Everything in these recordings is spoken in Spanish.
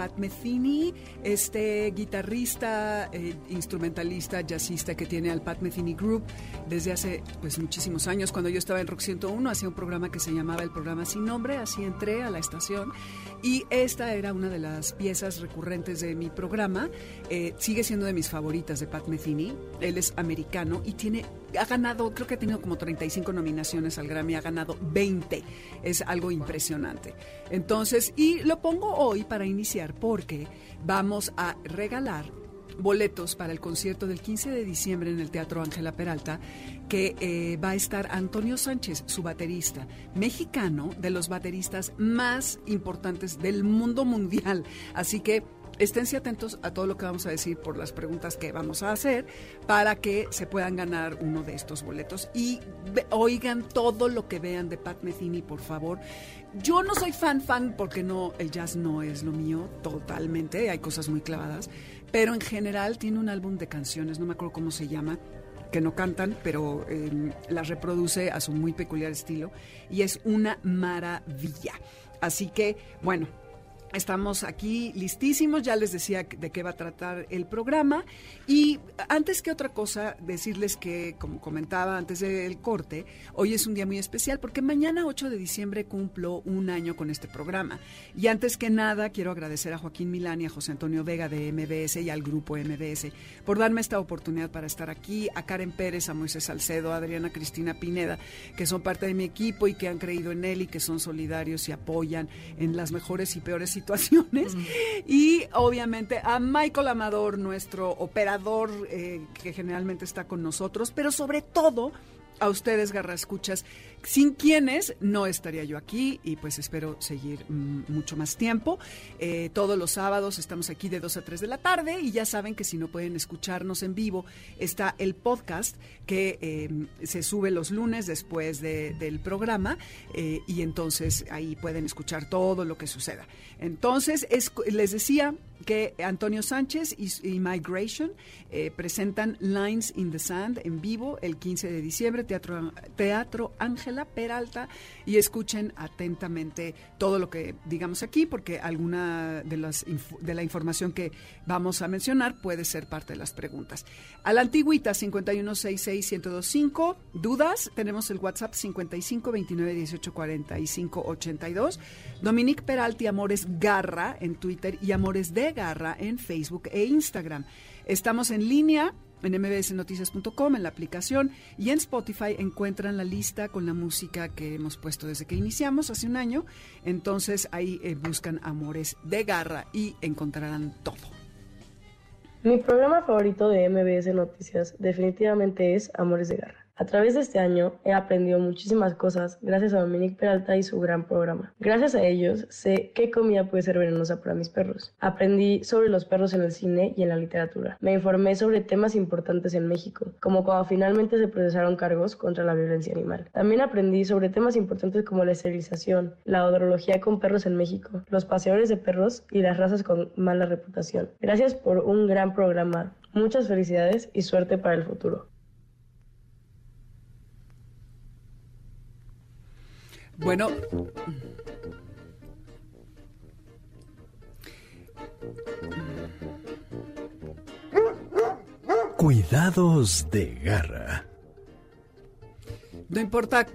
Pat Metheny, este guitarrista, eh, instrumentalista, jazzista que tiene al Pat Metheny Group desde hace pues muchísimos años. Cuando yo estaba en Rock 101 hacía un programa que se llamaba el programa Sin Nombre, así entré a la estación y esta era una de las piezas recurrentes de mi programa. Eh, sigue siendo de mis favoritas de Pat Metheny. Él es americano y tiene ha ganado, creo que ha tenido como 35 nominaciones al Grammy, ha ganado 20. Es algo impresionante. Entonces, y lo pongo hoy para iniciar porque vamos a regalar boletos para el concierto del 15 de diciembre en el Teatro Ángela Peralta, que eh, va a estar Antonio Sánchez, su baterista, mexicano, de los bateristas más importantes del mundo mundial. Así que esténse atentos a todo lo que vamos a decir por las preguntas que vamos a hacer para que se puedan ganar uno de estos boletos y oigan todo lo que vean de Pat Metheny, por favor. Yo no soy fan fan porque no el jazz no es lo mío totalmente, hay cosas muy clavadas, pero en general tiene un álbum de canciones, no me acuerdo cómo se llama, que no cantan, pero eh, las reproduce a su muy peculiar estilo y es una maravilla. Así que, bueno, Estamos aquí listísimos, ya les decía de qué va a tratar el programa. Y antes que otra cosa, decirles que, como comentaba antes del corte, hoy es un día muy especial porque mañana 8 de diciembre cumplo un año con este programa. Y antes que nada, quiero agradecer a Joaquín Milán y a José Antonio Vega de MBS y al grupo MBS por darme esta oportunidad para estar aquí, a Karen Pérez, a Moisés Salcedo, a Adriana Cristina Pineda, que son parte de mi equipo y que han creído en él y que son solidarios y apoyan en las mejores y peores situaciones. Y obviamente a Michael Amador, nuestro operador eh, que generalmente está con nosotros, pero sobre todo a ustedes, Garra Escuchas, sin quienes no estaría yo aquí y pues espero seguir mm, mucho más tiempo. Eh, todos los sábados estamos aquí de 2 a 3 de la tarde y ya saben que si no pueden escucharnos en vivo, está el podcast que eh, se sube los lunes después de- del programa eh, y entonces ahí pueden escuchar todo lo que suceda. Entonces, es- les decía que Antonio Sánchez y, Migration eh, presentan Lines in the Sand en vivo el 15 de diciembre, Teatro, Teatro Ángela Peralta, y escuchen atentamente todo lo que digamos aquí, porque alguna de, las, de la información que vamos a mencionar puede ser parte de las preguntas. A la antigüita, 5166-1025, dudas, tenemos el WhatsApp 55 29 18 45 82, Dominique Peralti Amores Garra en Twitter y Amores de Garra en Facebook e Instagram. Estamos en línea en mbsnoticias.com, en la aplicación y en Spotify encuentran la lista con la música que hemos puesto desde que iniciamos hace un año. Entonces ahí eh, buscan Amores de Garra y encontrarán todo. Mi programa favorito de MBS Noticias definitivamente es Amores de Garra. A través de este año he aprendido muchísimas cosas gracias a Dominique Peralta y su gran programa. Gracias a ellos sé qué comida puede ser venenosa para mis perros. Aprendí sobre los perros en el cine y en la literatura. Me informé sobre temas importantes en México, como cuando finalmente se procesaron cargos contra la violencia animal. También aprendí sobre temas importantes como la esterilización, la odorología con perros en México, los paseadores de perros y las razas con mala reputación. Gracias por un gran programa. Muchas felicidades y suerte para el futuro. Bueno, Cuidados de Garra. no importa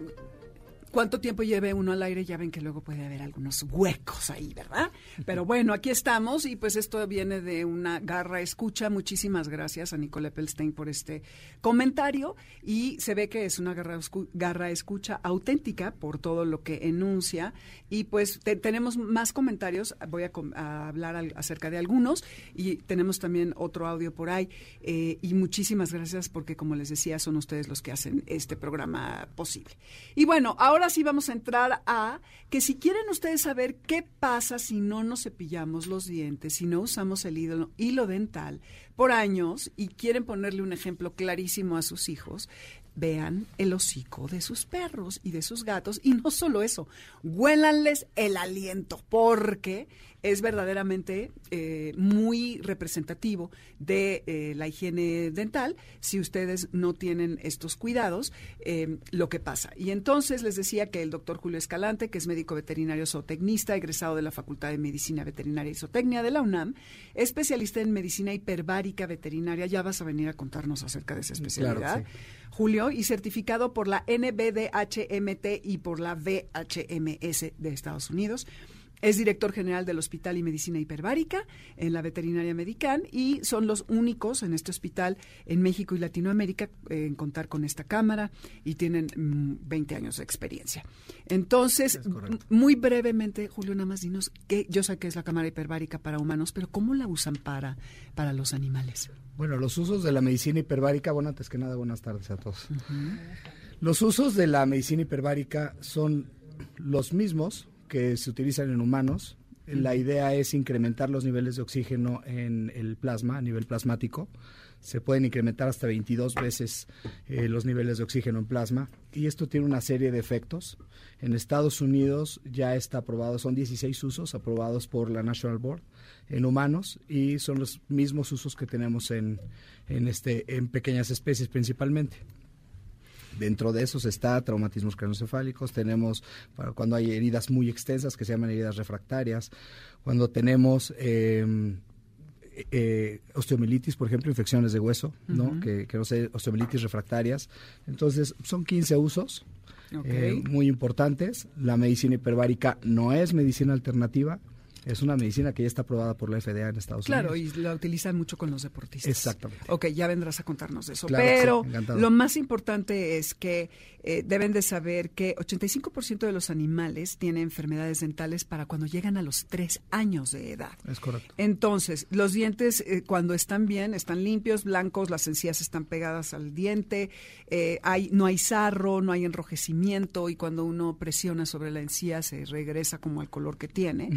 cuánto tiempo lleve uno al aire, ya ven que luego puede haber algunos huecos ahí, ¿verdad? Pero bueno, aquí estamos y pues esto viene de una garra escucha. Muchísimas gracias a Nicole Pelstein por este comentario y se ve que es una garra, garra escucha auténtica por todo lo que enuncia y pues tenemos más comentarios, voy a, hablar acerca de algunos y tenemos también otro audio por ahí eh, y muchísimas gracias porque como les decía son ustedes los que hacen este programa posible. Y bueno, ahora sí vamos a entrar a que si quieren ustedes saber qué pasa si no nos cepillamos los dientes, si no usamos el hilo, hilo dental por años y quieren ponerle un ejemplo clarísimo a sus hijos, vean el hocico de sus perros y de sus gatos. Y no solo eso, huélanles el aliento porque es verdaderamente eh, muy representativo de eh, la higiene dental si ustedes no tienen estos cuidados, eh, lo que pasa. Y entonces les decía que el doctor Julio Escalante, que es médico veterinario zootecnista, egresado de la Facultad de Medicina Veterinaria y Zootecnia de la UNAM, especialista en medicina hiperbárica veterinaria, ya vas a venir a contarnos acerca de esa especialidad. Julio, y certificado por la NBDHMT y por la VHMS de Estados Unidos. Es director general del Hospital y Medicina Hiperbárica en la Veterinaria Medican y son los únicos en este hospital en México y Latinoamérica eh, en contar con esta cámara y tienen 20 mm, años de experiencia. Entonces, muy brevemente, Julio, nada más dinos que yo sé que es la cámara hiperbárica para humanos, pero ¿cómo la usan para, para los animales? Bueno, los usos de la medicina hiperbárica, bueno, antes que nada, buenas tardes a todos. Los usos de la medicina hiperbárica son los mismos que se utilizan en humanos. La idea es incrementar los niveles de oxígeno en el plasma, a nivel plasmático. Se pueden incrementar hasta 22 veces eh, los niveles de oxígeno en plasma. Y esto tiene una serie de efectos. En Estados Unidos ya está aprobado, son 16 usos aprobados por la National Board en humanos y son los mismos usos que tenemos en, en, este, en pequeñas especies principalmente. Dentro de esos está traumatismos craneoencefálicos, tenemos para cuando hay heridas muy extensas que se llaman heridas refractarias, cuando tenemos em, eh, osteomelitis, por ejemplo, infecciones de hueso, ¿no? que, que no sé, osteomelitis refractarias. Entonces, son 15 usos eh, muy importantes. La medicina hiperbárica no es medicina alternativa, es una medicina que ya está aprobada por la FDA en Estados Unidos. Claro, y la utilizan mucho con los deportistas. Exactamente. Ok, ya vendrás a contarnos de eso. Pero lo más importante es que eh, deben de saber que 85% de los animales tienen enfermedades dentales para cuando llegan a los 3 años de edad. Es correcto. Entonces, los dientes eh, cuando están bien, están limpios, blancos, las encías están pegadas al diente, eh, hay, no hay sarro, no hay enrojecimiento y cuando uno presiona sobre la encía se regresa como al color que tiene.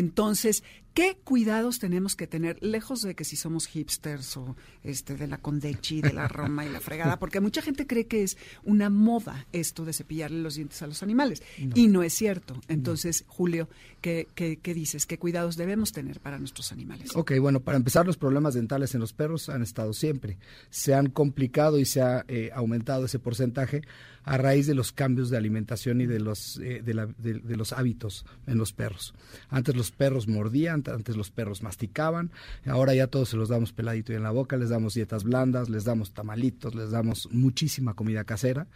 Entonces, ¿qué cuidados tenemos que tener, lejos de que si somos hipsters o este de la Condechi, de la Roma y la fregada? Porque mucha gente cree que es una moda esto de cepillarle los dientes a los animales. Y no es cierto. Entonces, Julio, ¿qué, ¿qué, qué, dices? ¿Qué cuidados debemos tener para nuestros animales? Ok, bueno, para empezar, los problemas dentales en los perros han estado siempre. Se han complicado y se ha eh, aumentado ese porcentaje a raíz de los cambios de alimentación y de los, eh, de, los hábitos en los perros. Antes los perros mordían, antes los perros masticaban, ahora ya todos se los damos peladito y en la boca, les damos dietas blandas, les damos tamalitos, les damos muchísima comida casera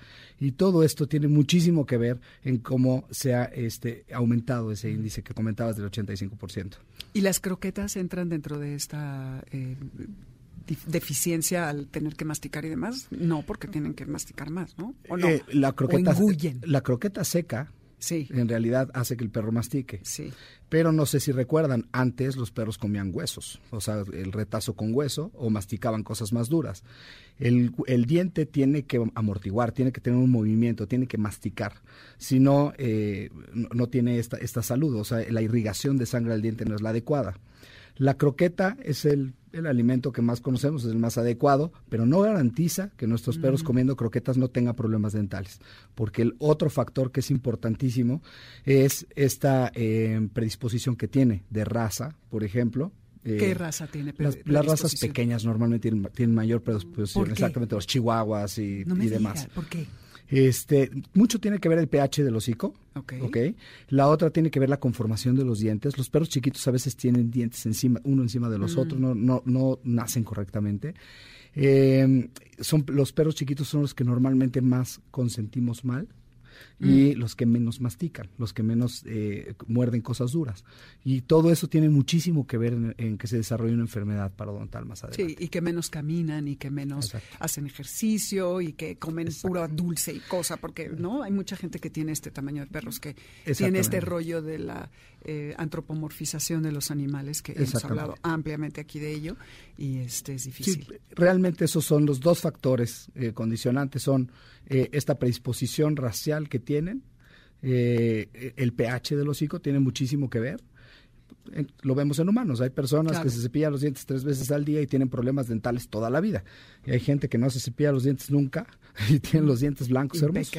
y todo esto tiene muchísimo que ver en cómo se ha este, aumentado ese índice que comentabas del 85%. ¿Y las croquetas entran dentro de esta... Eh, deficiencia al tener que masticar y demás? No, porque tienen que masticar más, ¿no? ¿O no? Eh, la, croqueta, la croqueta seca Sí. En realidad hace que el perro mastique. Sí. Pero no sé si recuerdan, antes los perros comían huesos, o sea, el retazo con hueso o masticaban cosas más duras. El, el diente tiene que amortiguar, tiene que tener un movimiento, tiene que masticar. Si no, eh, no, tiene esta, esta salud, o sea, la irrigación de sangre al diente no es la adecuada. La croqueta es el, alimento que más conocemos, es el más adecuado, pero no garantiza que nuestros perros comiendo croquetas no tengan problemas dentales, porque el otro factor que es importantísimo es esta eh, predisposición que tiene de raza, por ejemplo, ¿Qué eh, raza tiene? Las, las, razas pequeñas normalmente tienen, mayor predisposición, exactamente los chihuahuas y, y demás. ¿Por qué? Este, mucho tiene que ver el pH del hocico. Okay. La otra tiene que ver la conformación de los dientes. Los perros chiquitos a veces tienen dientes encima, uno encima de los mm. otros, no, no, no nacen correctamente. Eh, son, los perros chiquitos son los que normalmente más consentimos mal. Y los que menos mastican, los que menos eh, muerden cosas duras. Y todo eso tiene muchísimo que ver en, que se desarrolle una enfermedad parodontal más adelante. Sí, y que menos caminan y que menos hacen ejercicio y que comen puro dulce y cosa, porque no hay mucha gente que tiene este tamaño de perros que tiene este rollo de la eh, antropomorfización de los animales que hemos hablado ampliamente aquí de ello y este es difícil. Sí, realmente esos son los dos factores eh, condicionantes, son eh, esta predisposición racial que tienen, el pH del hocico tiene muchísimo que ver lo vemos en humanos. Hay personas que se cepillan los dientes tres veces al día y tienen problemas dentales toda la vida. Y hay gente que no se cepilla los dientes nunca y tienen los dientes blancos hermosos.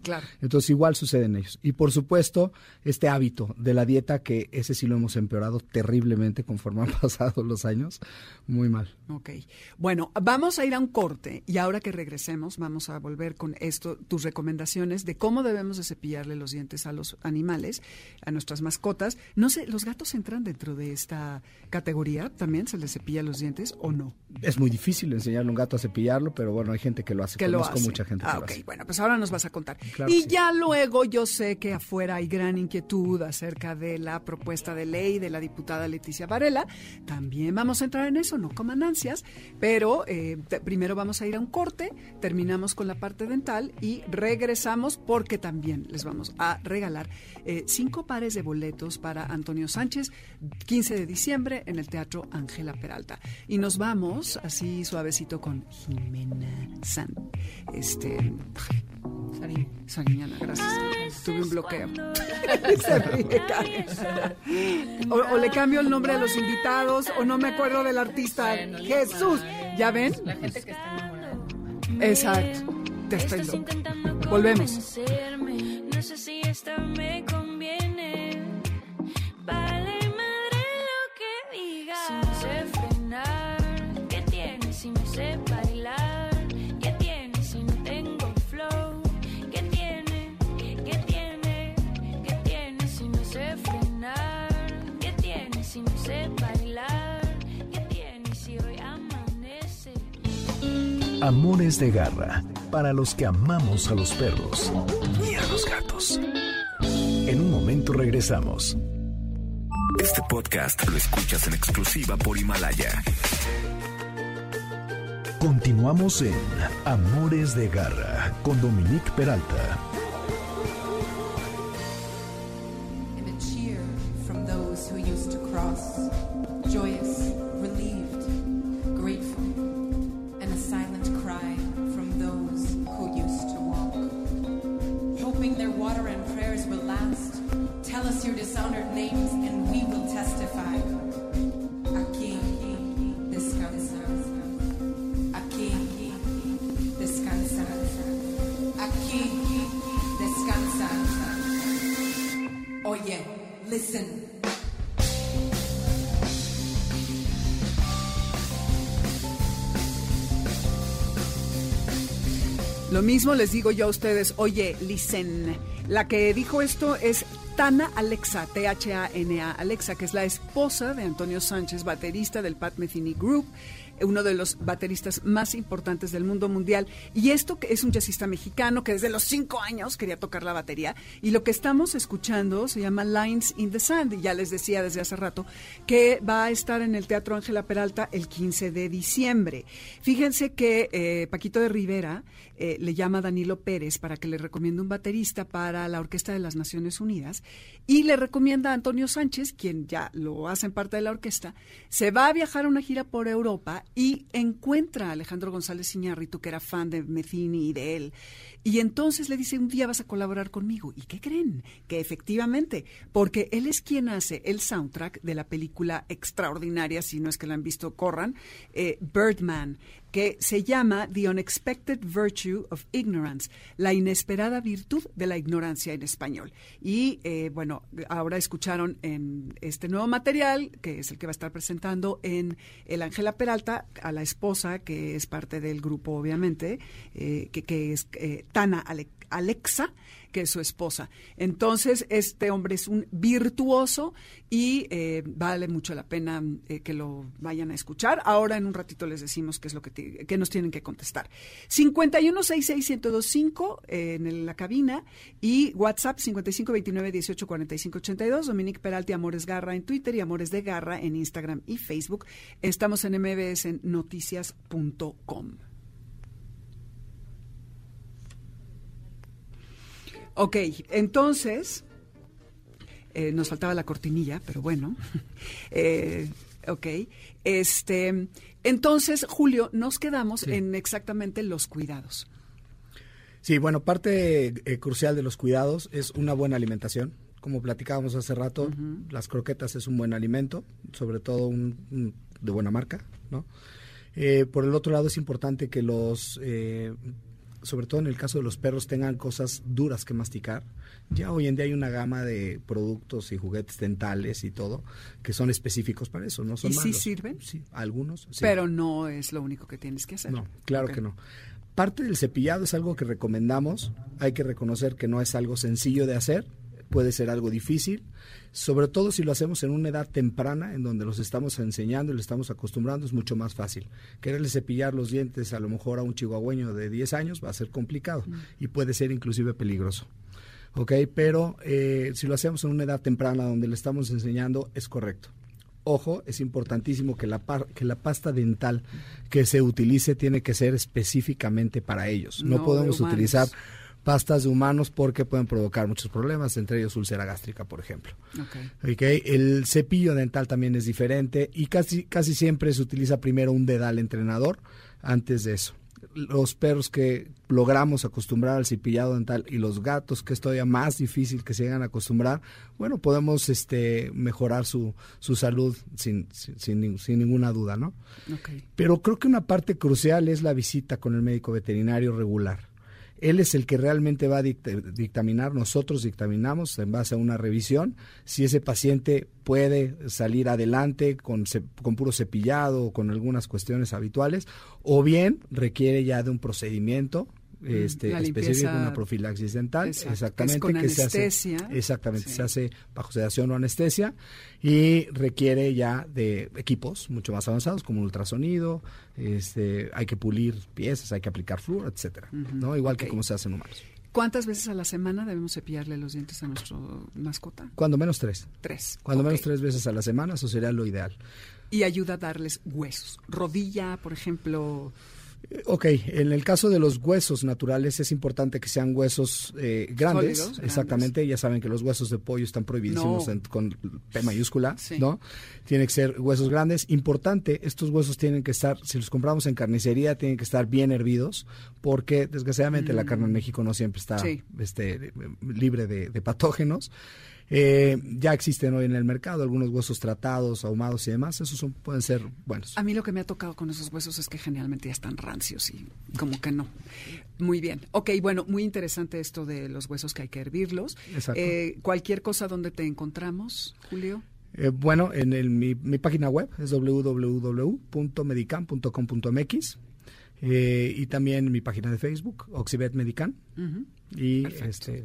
Claro. Entonces igual sucede en ellos. Y por supuesto, este hábito de la dieta, que ese sí lo hemos empeorado terriblemente conforme han pasado los años, muy mal. Ok. Bueno, vamos a ir a un corte y ahora que regresemos vamos a volver con esto, tus recomendaciones de cómo debemos de cepillarle los dientes a los animales, a nuestras mascotas. No sé, ¿los gatos entran dentro de esta categoría? ¿También se les cepilla los dientes o no? Es muy difícil enseñarle a un gato a cepillarlo, pero bueno, hay gente que lo hace. Que lo hace mucha gente. Ah, ok, bueno, pues ahora nos vas a contar. y ya luego yo sé que afuera hay gran inquietud acerca de la propuesta de ley de la diputada Leticia Varela. También vamos a entrar en eso, no coman ansias, pero eh, primero vamos a ir a un corte, terminamos con la parte dental y regresamos porque también les vamos a regalar eh, cinco pares de boletos para Antonio Sánchez, 15 de diciembre en el Teatro Ángela Peralta. Y nos vamos así suavecito con Jimena San. Este. Sariñana, gracias. Tuve un bloqueo. o, le cambio el nombre de los invitados, o no me acuerdo del artista. Jesús. ¿Ya ven? La gente que está enamorada. Exacto. Te estoy Volvemos. No sé si esto me Amores de garra, para los que amamos a los perros y a los gatos. En un momento regresamos. Este podcast lo escuchas en exclusiva por Himalaya. Continuamos en Amores de garra con Dominique Peralta. Les digo yo a ustedes, oye, listen, la que dijo esto es Tana Alexa, T-H-A-N-A Alexa, que es la esposa de Antonio Sánchez, baterista del Pat Metheny Group uno de los bateristas más importantes del mundo mundial. Y esto que es un jazzista mexicano que desde los cinco años quería tocar la batería. Y lo que estamos escuchando se llama Lines in the Sand. Y ya les decía desde hace rato que va a estar en el Teatro Ángela Peralta el 15 de diciembre. Fíjense que eh, Paquito de Rivera eh, le llama a Danilo Pérez para que le recomiende un baterista para la Orquesta de las Naciones Unidas y le recomienda a Antonio Sánchez, quien ya lo hace en parte de la orquesta, se va a viajar a una gira por Europa y encuentra a Alejandro González Iñárritu, que era fan de Mecini y de él, y entonces le dice, un día vas a colaborar conmigo. ¿Y qué creen? Que efectivamente, porque él es quien hace el soundtrack de la película extraordinaria, si no es que la han visto, corran, eh, Birdman, que se llama The Unexpected Virtue of Ignorance, la inesperada virtud de la ignorancia en español. Y eh, bueno, ahora escucharon en este nuevo material, que es el que va a estar presentando en El Ángela Peralta, a la esposa, que es parte del grupo, obviamente, eh, que, es Tana Alexa, que es su esposa. Entonces, este hombre es un virtuoso y eh, vale mucho la pena eh, que lo vayan a escuchar. Ahora en un ratito les decimos qué es lo que, que nos tienen que contestar. 5166125 eh, en la cabina y WhatsApp 5529184582. Dominique Peralti, Amores Garra en Twitter y Amores de Garra en Instagram y Facebook. Estamos en mbsnoticias.com. Ok, entonces, eh, nos faltaba la cortinilla, pero bueno. Eh, ok, este, entonces, Julio, nos quedamos en exactamente los cuidados. Sí, bueno, parte eh, crucial de los cuidados es una buena alimentación. Como platicábamos hace rato, las croquetas es un buen alimento, sobre todo un, un de buena marca, ¿no? Eh, por el otro lado, es importante que los, eh, sobre todo en el caso de los perros, tengan cosas duras que masticar. Ya hoy en día hay una gama de productos y juguetes dentales y todo que son específicos para eso, no son ¿Y sí sirven? Sí, algunos. sí. Pero no es lo único que tienes que hacer. No, claro que no. Parte del cepillado es algo que recomendamos. Hay que reconocer que no es algo sencillo de hacer. Puede ser algo difícil, sobre todo si lo hacemos en una edad temprana, en donde los estamos enseñando y le estamos acostumbrando, es mucho más fácil. Quererle cepillar los dientes a lo mejor a un chihuahueño de 10 años va a ser complicado y puede ser inclusive peligroso. ¿Ok? Pero eh, si lo hacemos en una edad temprana donde le estamos enseñando, es correcto. Ojo, es importantísimo que la, par- que la pasta dental que se utilice tiene que ser específicamente para ellos. No, No de podemos humanos. utilizar pastas de humanos porque pueden provocar muchos problemas, entre ellos úlcera gástrica, por ejemplo. El cepillo dental también es diferente y casi, casi siempre se utiliza primero un dedal entrenador antes de eso. Los perros que logramos acostumbrar al cepillado dental y los gatos que es todavía más difícil que se llegan a acostumbrar, bueno, podemos este, mejorar su, su salud sin, sin, sin sin ninguna duda, ¿no? Pero creo que una parte crucial es la visita con el médico veterinario regular. Él es el que realmente va a dict- dictaminar, nosotros dictaminamos en base a una revisión, si ese paciente puede salir adelante con puro cepillado o con algunas cuestiones habituales, o bien requiere ya de un procedimiento este, la específico, una profilaxis dental, Exacto, que es exactamente, con que se hace, exactamente, Sí. se hace bajo sedación o anestesia y requiere ya de equipos mucho más avanzados como un ultrasonido, este, hay que pulir piezas, hay que aplicar flúor, etcétera, ¿no? Igual que como se hace en humanos. ¿Cuántas veces a la semana debemos cepillarle los dientes a nuestro mascota? Cuando menos tres. Tres. Cuando menos tres veces a la semana, eso sería lo ideal. Y ayuda a darles huesos. Rodilla, por ejemplo. Ok, en el caso de los huesos naturales es importante que sean huesos eh, grandes, Sólidos, exactamente, ya saben que los huesos de pollo están prohibidísimos No. en- con P mayúscula, Sí. ¿no? Tienen que ser huesos grandes. Importante, estos huesos tienen que estar, si los compramos en carnicería, tienen que estar bien hervidos, porque desgraciadamente la carne en México no siempre está Mm. Sí. este, libre de, de patógenos. Eh, ya existen hoy en el mercado algunos huesos tratados, ahumados y demás, esos son, pueden ser buenos. A mí lo que me ha tocado con esos huesos es que generalmente ya están rancios y como que no. Muy bien. Ok, bueno, muy interesante esto de los huesos que hay que hervirlos. Exacto. Eh, cualquier cosa donde te encontramos, Julio. Eh, bueno, en el- mi, mi página web es www.medicam.com.mx eh, y también mi página de Facebook, Oxibet Medican. Y Perfecto. este,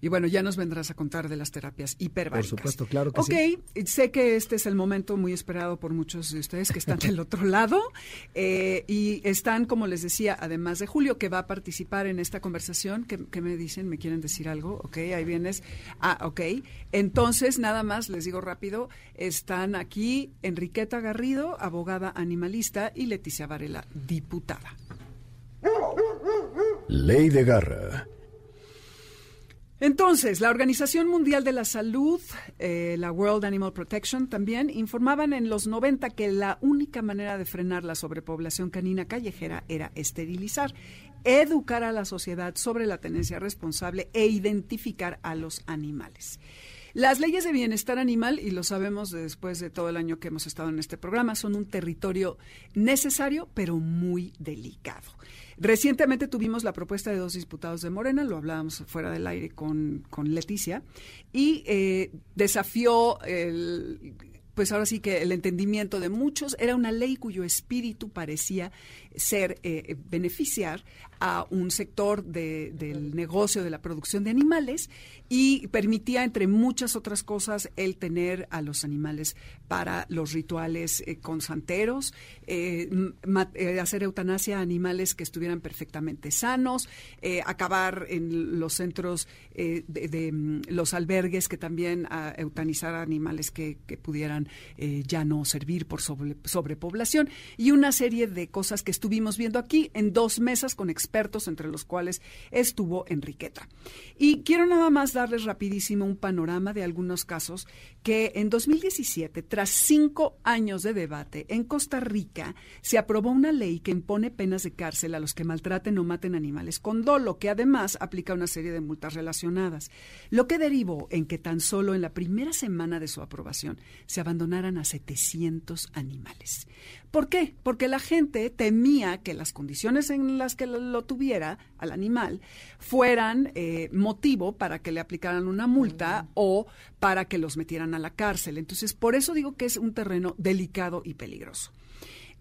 Y bueno, ya nos vendrás a contar de las terapias hiperbáricas. Por supuesto, claro que Ok, sé que este es el momento muy esperado por muchos de ustedes que están del otro lado eh, y están, como les decía, además de Julio, que va a participar en esta conversación. ¿Qué, qué me dicen? ¿Me quieren decir algo? Ok, ahí vienes. Ah, ok. Entonces, nada más, les digo rápido, están aquí Enriqueta Garrido, abogada animalista, y Leticia Varela, diputada. Ley de Garra. Entonces, la Organización Mundial de la Salud, eh, la World Animal Protection también, informaban en los 90 que la única manera de frenar la sobrepoblación canina callejera era esterilizar, educar a la sociedad sobre la tenencia responsable e identificar a los animales. Las leyes de bienestar animal, y lo sabemos después de todo el año que hemos estado en este programa, son un territorio necesario, pero muy delicado. Recientemente tuvimos la propuesta de dos diputados de Morena, lo hablábamos fuera del aire con, con Leticia, y eh, desafió el- pues ahora sí que el entendimiento de muchos. Era una ley cuyo espíritu parecía ser eh, beneficiar a un sector de- del negocio de la producción de animales y permitía, entre muchas otras cosas, el tener a los animales para los rituales eh, con santeros, eh, eh, hacer eutanasia a animales que estuvieran perfectamente sanos, acabar en los centros de, los albergues que también eutanizar a animales que, pudieran ya no servir por sobre- sobrepoblación y una serie de cosas que estuvimos viendo aquí en dos mesas con expertos entre los cuales estuvo Enriqueta. Y quiero nada más darles rapidísimo un panorama de algunos casos que en 2017, tras cinco años de debate, en Costa Rica se aprobó una ley que impone penas de cárcel a los que maltraten o maten animales con dolo, que además aplica una serie de multas relacionadas, lo que derivó en que tan solo en la primera semana de su aprobación se abandonaran a 700 animales. ¿Por qué? Porque la gente temía que las condiciones en las que lo, tuviera al animal fueran eh, motivo para que le aplicaran una multa o para que los metieran a la cárcel. Entonces, por eso digo que es un terreno delicado y peligroso.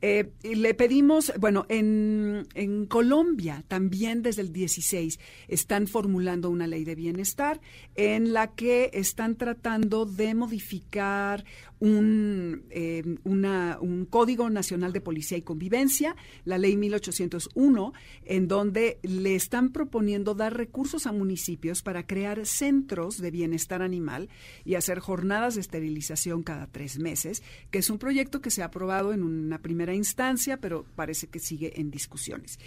Eh, le pedimos, bueno, en, en Colombia también desde el 16 están formulando una ley de bienestar en la que están tratando de modificar un, eh, una- un Código Nacional de Policía y Convivencia, la ley 1801, en donde le están proponiendo dar recursos a municipios para crear centros de bienestar animal y hacer jornadas de esterilización cada tres meses, que es un proyecto que se ha aprobado en una primera instancia, pero parece que sigue en discusiones.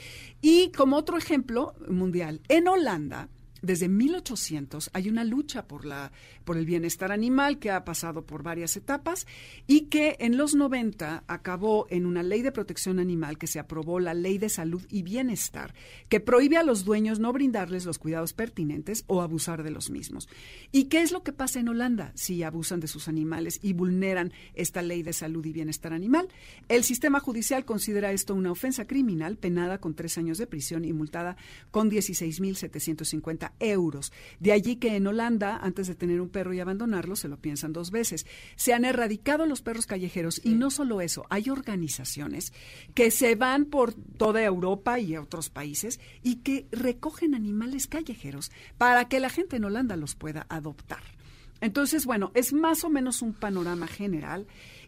Y como otro ejemplo mundial, en Holanda, desde 1800 hay una lucha por la por el bienestar animal que ha pasado por varias etapas y que en los 90 acabó en una ley de protección animal que se aprobó la Ley de Salud y Bienestar que prohíbe a los dueños no brindarles los cuidados pertinentes o abusar de los mismos. ¿Y qué es lo que pasa en Holanda si abusan de sus animales y vulneran esta Ley de Salud y Bienestar animal? El sistema judicial considera esto una ofensa criminal penada con tres años de prisión y multada con 16.750 euros. De allí que en Holanda, antes de tener un perro y abandonarlo, se lo piensan dos veces. Se han erradicado los perros callejeros y no solo eso, hay organizaciones que se van por toda Europa y otros países y que recogen animales callejeros para que la gente en Holanda los pueda adoptar. Entonces, bueno, es más o menos un panorama general.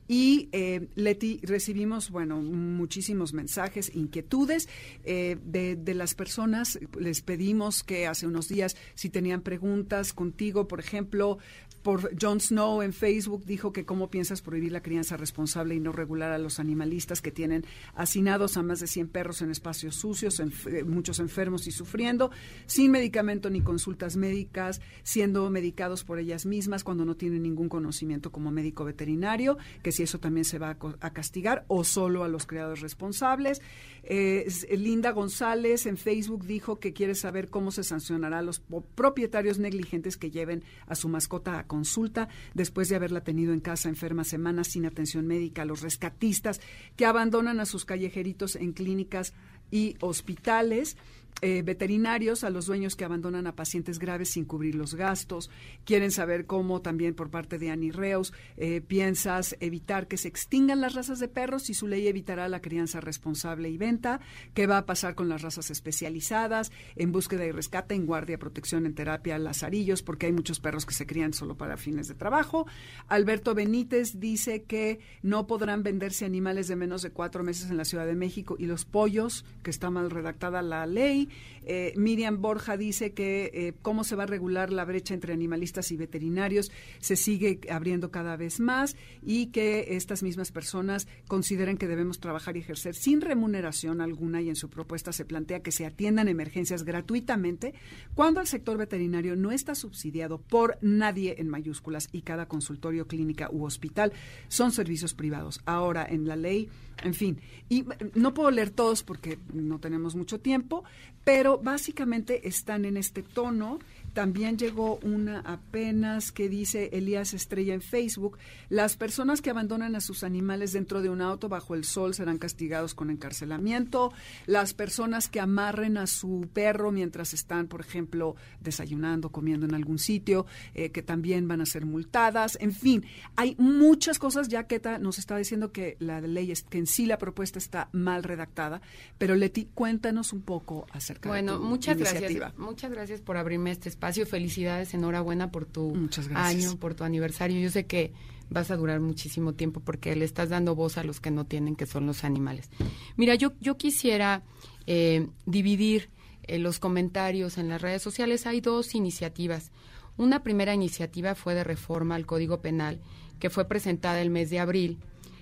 Y, eh, Leti, recibimos, bueno, muchísimos mensajes, inquietudes eh, de, de las personas. Les pedimos que hace unos días, si tenían preguntas contigo, por ejemplo, por Jon Snow en Facebook dijo que cómo piensas prohibir la crianza responsable y no regular a los animalistas que tienen hacinados a más de 100 perros en espacios sucios, enf- eh, muchos enfermos y sufriendo, sin medicamento ni consultas médicas, siendo medicados por ellas mismas cuando no tienen ningún conocimiento como médico veterinario, que si eso también se va a, castigar o solo a los criados responsables. Eh, Linda González en Facebook dijo que quiere saber cómo se sancionará a los propietarios negligentes que lleven a su mascota a consulta después de haberla tenido en casa enferma semanas sin atención médica, los rescatistas que abandonan a sus callejeritos en clínicas y hospitales. Eh, veterinarios a los dueños que abandonan a pacientes graves sin cubrir los gastos. Quieren saber cómo también por parte de Annie Reus eh, piensas evitar que se extingan las razas de perros si su ley evitará la crianza responsable y venta. ¿Qué va a pasar con las razas especializadas en búsqueda y rescate, en guardia, protección, en terapia, lazarillos? Porque hay muchos perros que se crían solo para fines de trabajo. Alberto Benítez dice que no podrán venderse animales de menos de cuatro meses en la Ciudad de México y los pollos, que está mal redactada la ley. Eh, Miriam Borja dice que eh, cómo se va a regular la brecha entre animalistas y veterinarios se sigue abriendo cada vez más y que estas mismas personas consideran que debemos trabajar y ejercer sin remuneración alguna y en su propuesta se plantea que se atiendan emergencias gratuitamente cuando el sector veterinario no está subsidiado por nadie en mayúsculas y cada consultorio, clínica u hospital son servicios privados. Ahora en la ley, en fin, y eh, no puedo leer todos porque no tenemos mucho tiempo, pero básicamente están en este tono también llegó una apenas que dice Elías Estrella en Facebook, las personas que abandonan a sus animales dentro de un auto bajo el sol serán castigados con encarcelamiento, las personas que amarren a su perro mientras están, por ejemplo, desayunando, comiendo en algún sitio, eh, que también van a ser multadas, en fin, hay muchas cosas, ya Keta nos está diciendo que la ley, es, que en sí la propuesta está mal redactada, pero Leti, cuéntanos un poco acerca bueno, de tu muchas iniciativa. gracias. Muchas gracias por abrirme este espacio. Felicidades, enhorabuena por tu año, por tu aniversario. Yo sé que vas a durar muchísimo tiempo porque le estás dando voz a los que no tienen, que son los animales. Mira, yo, yo quisiera eh, dividir eh, los comentarios en las redes sociales. Hay dos iniciativas. Una primera iniciativa fue de reforma al Código Penal, que fue presentada el mes de abril,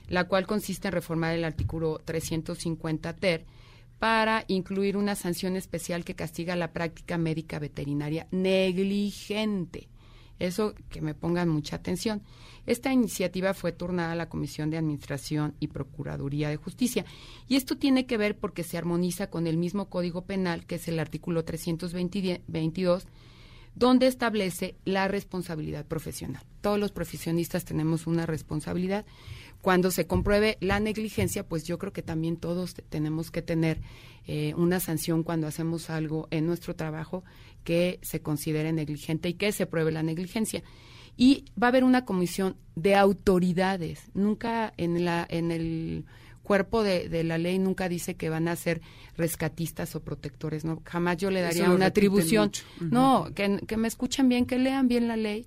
la cual consiste en reformar el artículo 350 ter para incluir una sanción especial que castiga la práctica médica veterinaria negligente. Eso que me pongan mucha atención. Esta iniciativa fue turnada a la Comisión de Administración y Procuraduría de Justicia. Y esto tiene que ver porque se armoniza con el mismo Código Penal, que es el artículo 322, donde establece la responsabilidad profesional. Todos los profesionistas tenemos una responsabilidad. Cuando se compruebe la negligencia, pues yo creo que también todos te- tenemos que tener eh, una sanción cuando hacemos algo en nuestro trabajo que se considere negligente y que se pruebe la negligencia. Y va a haber una comisión de autoridades. Nunca en, la, en el cuerpo de, de la ley nunca dice que van a ser rescatistas o protectores. No, jamás yo le daría una atribución. No, que, que me escuchen bien, que lean bien la ley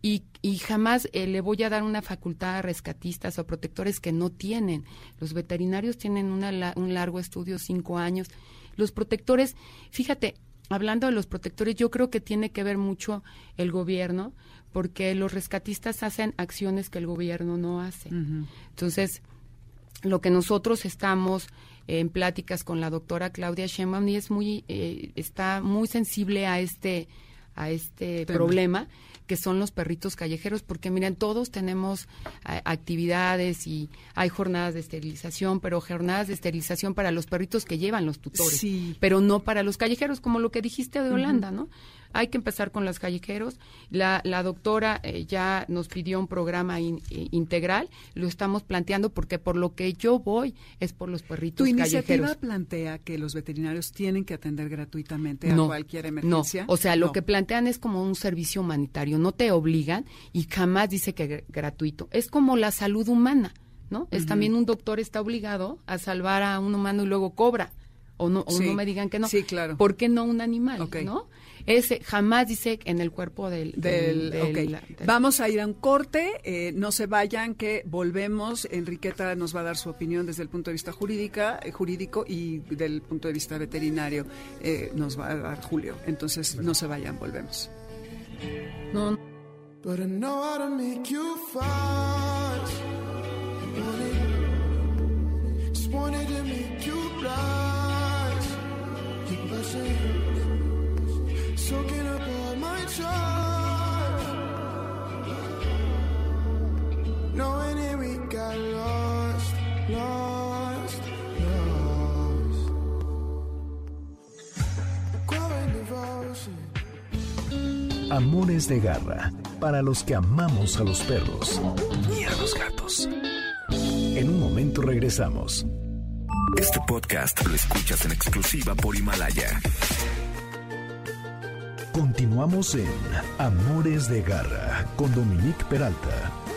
y, y jamás eh, le voy a dar una facultad a rescatistas o protectores que no tienen. Los veterinarios tienen una un largo estudio, cinco años. Los protectores, fíjate, hablando de los protectores, yo creo que tiene que ver mucho el gobierno, porque los rescatistas hacen acciones que el gobierno no hace. Entonces, lo que nosotros estamos en pláticas con la doctora Claudia Sheinbaum y es muy eh, está muy sensible a este a este Tema. problema que son los perritos callejeros porque miren todos tenemos a- actividades y hay jornadas de esterilización pero jornadas de esterilización para los perritos que llevan los tutores Sí. pero no para los callejeros como lo que dijiste de Holanda no hay que empezar con los callejeros la, la doctora eh, ya nos pidió un programa in- eh, integral lo estamos planteando porque por lo que yo voy es por los perritos ¿Tu iniciativa callejeros plantea que los veterinarios tienen que atender gratuitamente a cualquier emergencia? no, o sea, lo que plantean es como un servicio humanitario, no te obligan y jamás dice que gr- gratuito. Es como la salud humana, ¿no? Es también un doctor está obligado a salvar a un humano y luego cobra. O no, o Sí. no me digan que no. Sí, claro. ¿Por qué no un animal, no? Ese jamás dice en el cuerpo del... Del, del- ok. del- del- Vamos a ir a un corte, eh, no se vayan, que volvemos. Enriqueta nos va a dar su opinión desde el punto de vista jurídica, eh, jurídico y del punto de vista veterinario eh, nos va a dar Julio. Entonces, no se vayan, volvemos. no, But I know how to make you fast. Wanted, just wanted to make you blast. Keep rushing, soaking up all my trust. Knowing that we got lost, lost, lost. Growing devotion. Amores de garra para los que amamos a los perros y a los gatos. En un momento regresamos. Este podcast lo escuchas en exclusiva por Himalaya. Continuamos en Amores de garra con Dominique Peralta.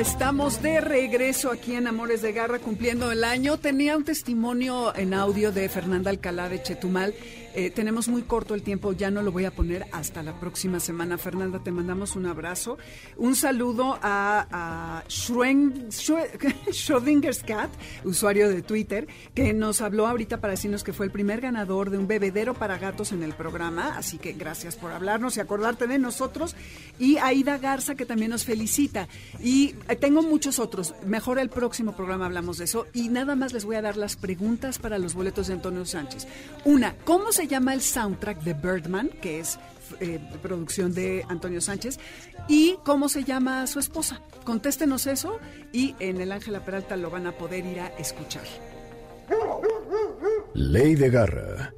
Estamos de regreso aquí en Amores de Garra cumpliendo el año. Tenía un testimonio en audio de Fernanda Alcalá de Chetumal Eh, tenemos muy corto el tiempo, ya no lo voy a poner hasta la próxima semana. Fernanda, te mandamos un abrazo. Un saludo a, a Schrödinger's Cat, usuario de Twitter, que nos habló ahorita para decirnos que fue el primer ganador de un bebedero para gatos en el programa. Así que gracias por hablarnos y acordarte de nosotros. Y Aida Garza, que también nos felicita. Y eh, tengo muchos otros. Mejor el próximo programa hablamos de eso. Y nada más les voy a dar las preguntas para los boletos de Antonio Sánchez. Una, ¿cómo se llama el soundtrack de Birdman, que es eh, producción de Antonio Sánchez? ¿Y cómo se llama su esposa? Contéstenos eso y en el Ángela Peralta lo van a poder ir a escuchar. Ley de Garra.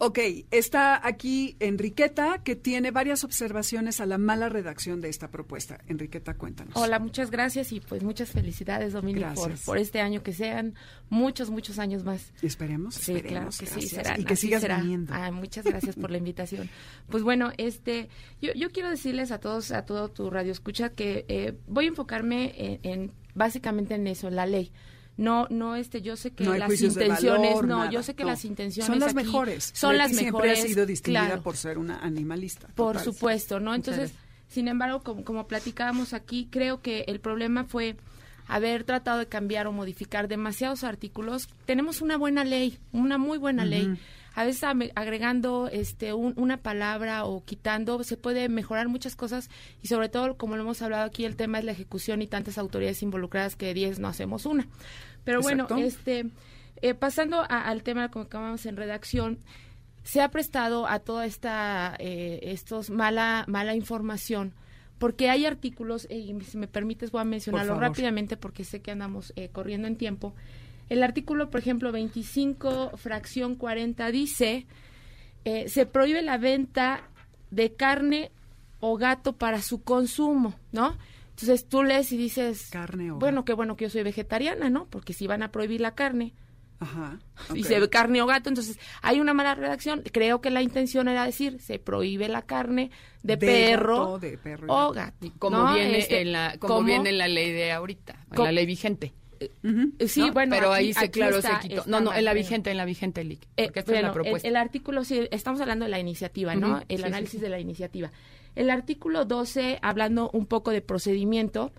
Ok, está aquí Enriqueta, que tiene varias observaciones a la mala redacción de esta propuesta. Enriqueta, cuéntanos. Hola, muchas gracias y pues muchas felicidades, Dominic, por, este año, que sean muchos, muchos años más. Esperemos, Sí, claro esperemos, que sí, serán, Y que sigas será. viniendo. Ah, muchas gracias por la invitación. Pues bueno, este, yo, yo quiero decirles a todos, a todo tu radio escucha, que eh, voy a enfocarme en, en- básicamente en eso, la ley. No, no, este, yo sé que No las intenciones, valor, no, nada, yo sé que no. las intenciones son las aquí mejores. son las mejores. Siempre ha sido distinguida claro. por ser una animalista. Por total. supuesto, ¿no? Entonces, sin embargo, como, como platicábamos aquí, creo que el problema fue haber tratado de cambiar o modificar demasiados artículos. Tenemos una buena ley, una muy buena ley. A veces agregando este un- una palabra o quitando se puede mejorar muchas cosas y sobre todo, como lo hemos hablado aquí, el tema es la ejecución y tantas autoridades involucradas que de 10 no hacemos una. Pero bueno, Exacto. este eh, pasando a- al tema como acabamos en redacción, se ha prestado a toda esta eh, estos mala mala información porque hay artículos y si me permites voy a mencionarlo rápidamente porque sé que andamos eh, corriendo en tiempo el artículo por ejemplo 25 fracción 40 dice eh, se prohíbe la venta de carne o gato para su consumo no entonces tú lees y dices Carne o bueno qué bueno que yo soy vegetariana no porque si van a prohibir la carne Ajá. y se ve carne o gato, entonces hay una mala redacción. Creo que la intención era decir, se prohíbe la carne de, De perro, gato, de perro y o gato. Y como ¿no? viene Este, en la como viene en la ley de ahorita, en la ley vigente. Sí, ¿no? bueno, pero aquí- ahí se claro está- se quitó. No, no, en la vigente, en la vigente Lic, Eh, esta es bueno, la el, propuesta. el artículo, sí, estamos hablando de la iniciativa, ¿no? El sí, análisis sí. de la iniciativa. El artículo 12, hablando un poco de procedimiento,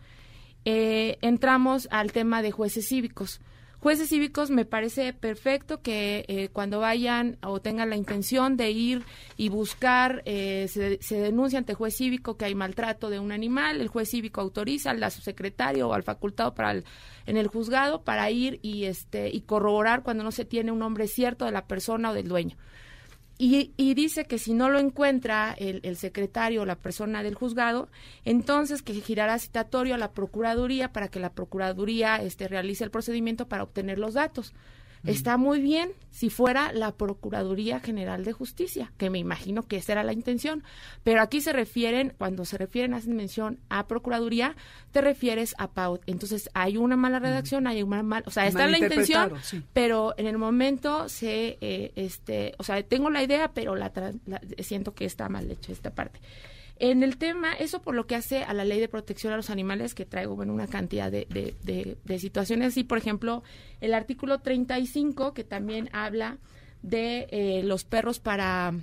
eh, entramos al tema de jueces cívicos. Jueces cívicos me parece perfecto que eh, cuando vayan o tengan la intención de ir y buscar, eh, se, se denuncia ante juez cívico que hay maltrato de un animal, el juez cívico autoriza al subsecretario o al facultado para el- en el juzgado para ir y este y corroborar cuando no se tiene un nombre cierto de la persona o del dueño. Y, y dice que si no lo encuentra el, secretario o la persona del juzgado, entonces que girará citatorio a la Procuraduría para que la Procuraduría este, realice el procedimiento para obtener los datos. Está muy bien si fuera la Procuraduría General de Justicia, que me imagino que esa era la intención, pero aquí se refieren, cuando se refieren, hacen mención a Procuraduría, te refieres a PAUT. Entonces hay una mala redacción, hay una mala, o sea, está la intención, sí. pero en el momento se, eh, este, o sea, tengo la idea, pero la, la- siento que está mal hecha esta parte. En el tema, eso por lo que hace a la ley de protección a los animales, que traigo, bueno, una cantidad de, de, de- de situaciones, y por ejemplo, el artículo 35, que también habla de eh, los perros para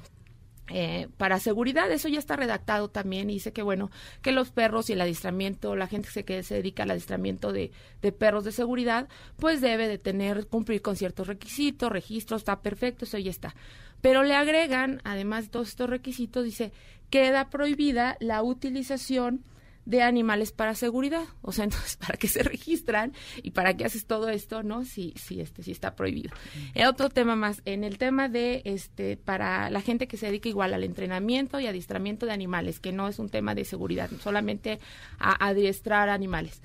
eh, para seguridad, eso ya está redactado también y dice que bueno, que los perros y el adiestramiento, la gente que se, dedica al adiestramiento de, de perros de seguridad, pues debe de tener, cumplir con ciertos requisitos, registros, está perfecto, eso ya está. Pero le agregan, además de todos estos requisitos, dice, queda prohibida la utilización de animales para seguridad. O sea, entonces, ¿para qué se registran y para qué haces todo esto, no? Si, si, este, si está prohibido. Eh, otro tema más, en el tema de, este, para la gente que se dedica igual al entrenamiento y adiestramiento de animales, que no es un tema de seguridad, solamente a adiestrar animales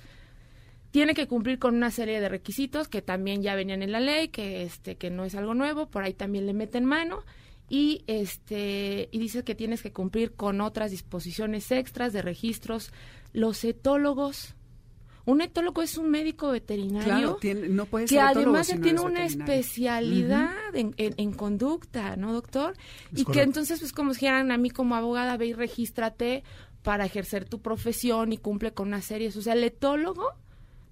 tiene que cumplir con una serie de requisitos que también ya venían en la ley, que este que no es algo nuevo, por ahí también le meten mano y este y dice que tienes que cumplir con otras disposiciones extras de registros los etólogos. Un etólogo es un médico veterinario Claro, tiene- no puede que ser además si ya no tiene una especialidad en, en- en conducta, ¿no, doctor? Es y que entonces, pues como si dijeran a mí como abogada, ve y regístrate para ejercer tu profesión y cumple con una serie. O sea, el etólogo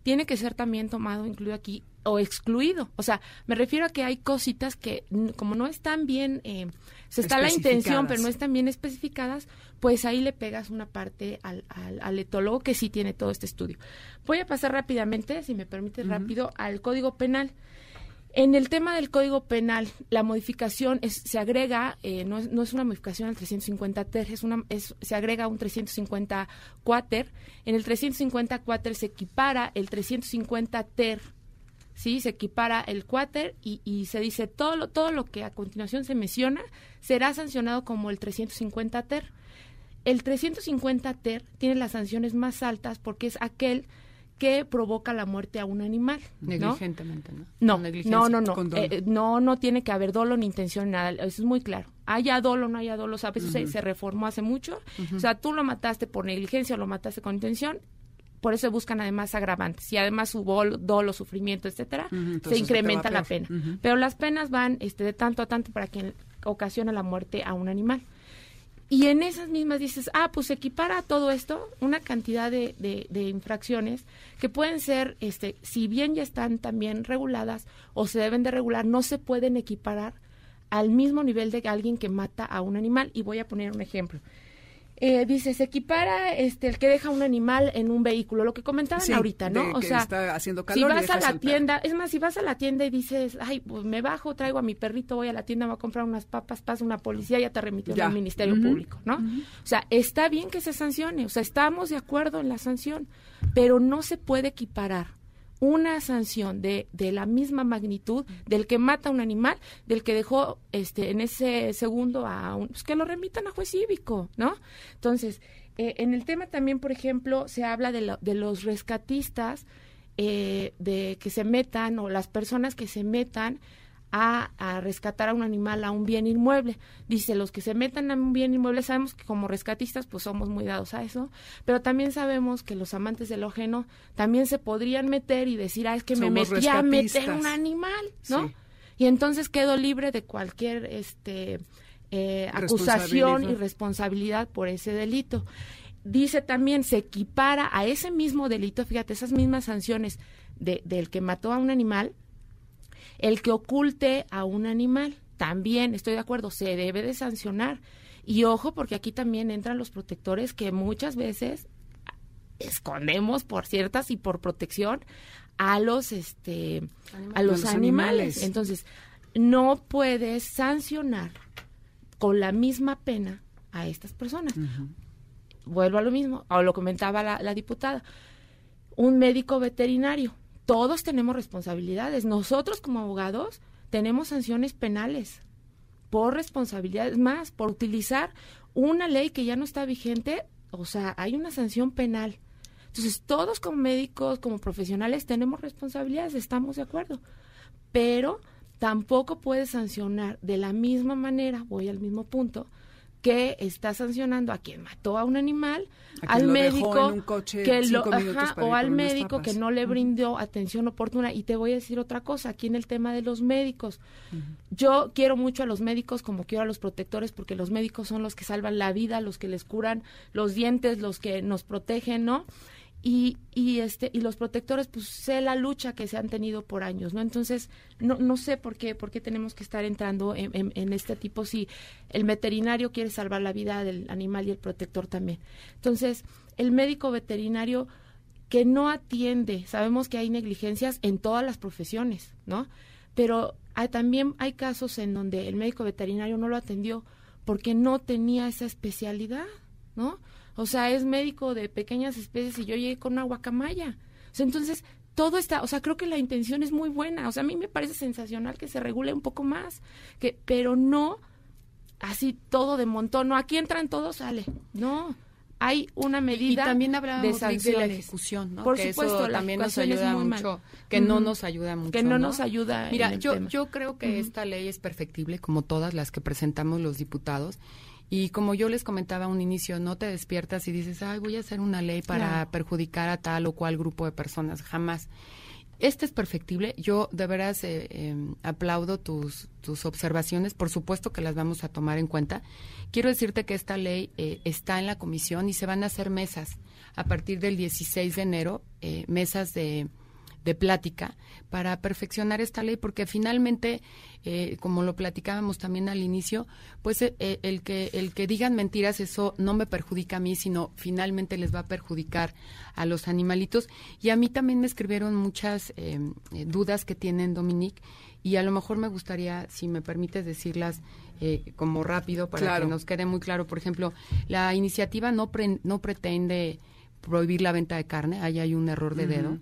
tiene que ser también tomado, incluido aquí, o excluido. O sea, me refiero a que hay cositas que como no están bien, eh, se está la intención, pero no están bien especificadas, pues ahí le pegas una parte al, al, al etólogo que sí tiene todo este estudio. Voy a pasar rápidamente, si me permite rápido, al Código Penal. En el tema del Código Penal, la modificación es- se agrega, eh, no, es, no es una modificación al 350 ter, es una, es- se agrega un 350 cuater. En el 350 cuater se equipara el 350 ter, ¿sí? Se equipara el cuater y, y se dice todo lo, todo lo que a continuación se menciona será sancionado como el 350 ter. El 350 ter tiene las sanciones más altas porque es aquel que provoca la muerte a un animal. ¿no? Negligentemente, ¿no? No, no, no, no. Con dolo. Eh, no, no tiene que haber dolo ni intención, nada. Eso es muy claro. Haya dolo, no haya dolo, ¿sabes? Eso se, se reformó hace mucho. O sea, tú lo mataste por negligencia o lo mataste con intención. Por eso buscan además agravantes. Y además hubo dolo, sufrimiento, etcétera, se incrementa la pena. Pero las penas van este, de tanto a tanto para quien ocasiona la muerte a un animal. Y en esas mismas dices, ah, pues se equipara a todo esto una cantidad de, de- de infracciones que pueden ser, este, si bien ya están también reguladas o se deben de regular, no se pueden equiparar al mismo nivel de alguien que mata a un animal. Y voy a poner un ejemplo. Eh, dice, se equipara este, el que deja un animal en un vehículo, lo que comentaban Sí, ahorita, ¿no? O que sea, está haciendo si calor vas a la tienda, es más, si vas a la tienda y dices, ay, pues me bajo, traigo a mi perrito, voy a la tienda, voy a comprar unas papas, pasa una policía, ya te remitió al Ministerio. Público, ¿no? O sea, está bien que se sancione, o sea, estamos de acuerdo en la sanción, pero no se puede equiparar una sanción de, de la misma magnitud del que mata a un animal, del que dejó este en ese segundo a un, pues que lo remitan a juez cívico, ¿no? Entonces, eh, en el tema también, por ejemplo, se habla de, lo- de los rescatistas, eh, de que se metan o las personas que se metan a, a rescatar a un animal, a un bien inmueble. Dice, los que se metan a un bien inmueble, sabemos que como rescatistas pues somos muy dados a eso, pero también sabemos que los amantes de lo ajeno también se podrían meter y decir, ah, es que me metí a meter un animal, ¿no? Sí. Y entonces quedo libre de cualquier este eh, acusación y Responsabilidad. responsabilidad por ese delito. Dice también, se equipara a ese mismo delito, fíjate, esas mismas sanciones de, del que mató a un animal, el que oculte a un animal. También, estoy de acuerdo, se debe de sancionar. Y ojo, porque aquí también entran los protectores que muchas veces escondemos por ciertas y por protección a los este a los, los animales. animales. Entonces, no puedes sancionar con la misma pena a estas personas. Vuelvo a lo mismo, o lo comentaba la, la diputada. Un médico veterinario. Todos tenemos responsabilidades. Nosotros como abogados tenemos sanciones penales por responsabilidades más, por utilizar una ley que ya no está vigente, o sea, hay una sanción penal. Entonces, todos como médicos, como profesionales, tenemos responsabilidades, estamos de acuerdo. Pero tampoco puedes sancionar de la misma manera, voy al mismo punto, que está sancionando a quien mató a un animal, A al médico que lo, ajá, o al médico que no le brindó atención oportuna. Y te voy a decir otra cosa, aquí en el tema de los médicos. Yo quiero mucho a los médicos como quiero a los protectores porque los médicos son los que salvan la vida, los que les curan los dientes, los que nos protegen, ¿no? Y, y este y los protectores pues sé la lucha que se han tenido por años no entonces no no sé por qué por qué tenemos que estar entrando en, en- este tipo si el veterinario quiere salvar la vida del animal y el protector también entonces el médico veterinario que no atiende. Sabemos que hay negligencias en todas las profesiones, ¿no? Pero hay- también hay casos en donde el médico veterinario no lo atendió porque no tenía esa especialidad, ¿no? O sea, es médico de pequeñas especies y yo llegué con una guacamaya. O sea, entonces, todo está, o sea, creo que la intención es muy buena. O sea, a mí me parece sensacional que se regule un poco más, que, pero no así todo de montón. No, aquí entran todos, sale. No. Hay una Y medida también hablábamos de de la ejecución, ¿no? Por que supuesto, eso también nos ayuda mal. mucho, que no nos ayuda mucho. Que no nos ayuda en Mira, el yo, tema. yo creo que esta ley es perfectible, como todas las que presentamos los diputados. Y como yo les comentaba a un inicio, no te despiertas y dices, ay, voy a hacer una ley para perjudicar a tal o cual grupo de personas. Jamás. Este es perfectible. Yo de veras eh, eh, aplaudo tus, tus observaciones. Por supuesto que las vamos a tomar en cuenta. Quiero decirte que esta ley eh, está en la comisión y se van a hacer mesas a partir del 16 de enero, eh, mesas de, de plática para perfeccionar esta ley, porque finalmente, eh, como lo platicábamos también al inicio, pues eh, eh, el que el que digan mentiras eso no me perjudica a mí, sino finalmente les va a perjudicar a los animalitos. Y a mí también me escribieron muchas eh, eh, dudas que tienen Dominique y a lo mejor me gustaría, si me permites decirlas eh, como rápido para Claro. que nos quede muy claro. Por ejemplo, la iniciativa no pre- no pretende prohibir la venta de carne, ahí hay un error de dedo.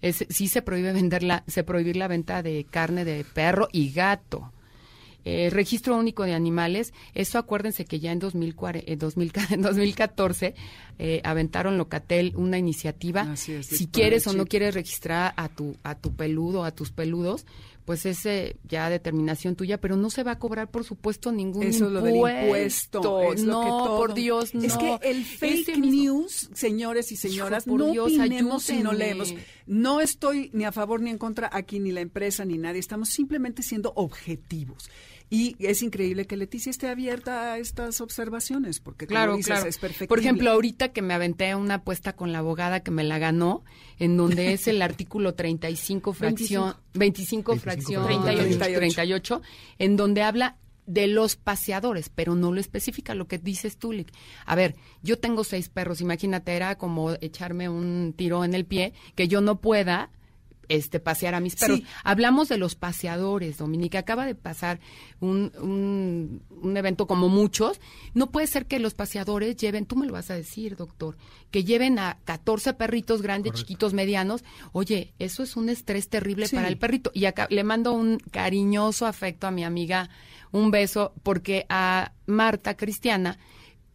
Es, sí se prohíbe venderla, se prohibir la venta de carne de perro y gato. Eh, registro único de animales, eso acuérdense que ya en 2004, eh, 2000 en 2014 eh, aventaron Locatel una iniciativa. Es, si quieres o no quieres registrar a tu a tu peludo, a tus peludos, pues es eh, ya determinación tuya, pero no se va a cobrar, por supuesto, ningún Eso es lo del impuesto. es lo no, que todo- por Dios, no. Es que el fake Ese news, señores y señoras, Hijo, por no Dios, opinemos si no leemos. No estoy ni a favor ni en contra aquí, ni la empresa, ni nadie. Estamos simplemente siendo objetivos. Y es increíble que Leticia esté abierta a estas observaciones, porque como Claro, dices, claro. es perfectible. Por ejemplo, ahorita que me aventé una apuesta con la abogada que me la ganó, en donde es el artículo 35 fracción 25, 25 fracción 38. 38, en donde habla de los paseadores, pero no lo especifica lo que dices tú. Lick. A ver, yo tengo seis perros, imagínate, era como echarme un tiro en el pie, que yo no pueda este pasear a mis perros. Sí. Hablamos de los paseadores, Dominica. Acaba de pasar un, un, un evento como muchos. No puede ser que los paseadores lleven, tú me lo vas a decir, doctor, que lleven a 14 perritos grandes, chiquitos, medianos. Oye, eso es un estrés terrible Sí. para el perrito. Y acá le mando un cariñoso afecto a mi amiga, un beso, porque a Marta Cristiana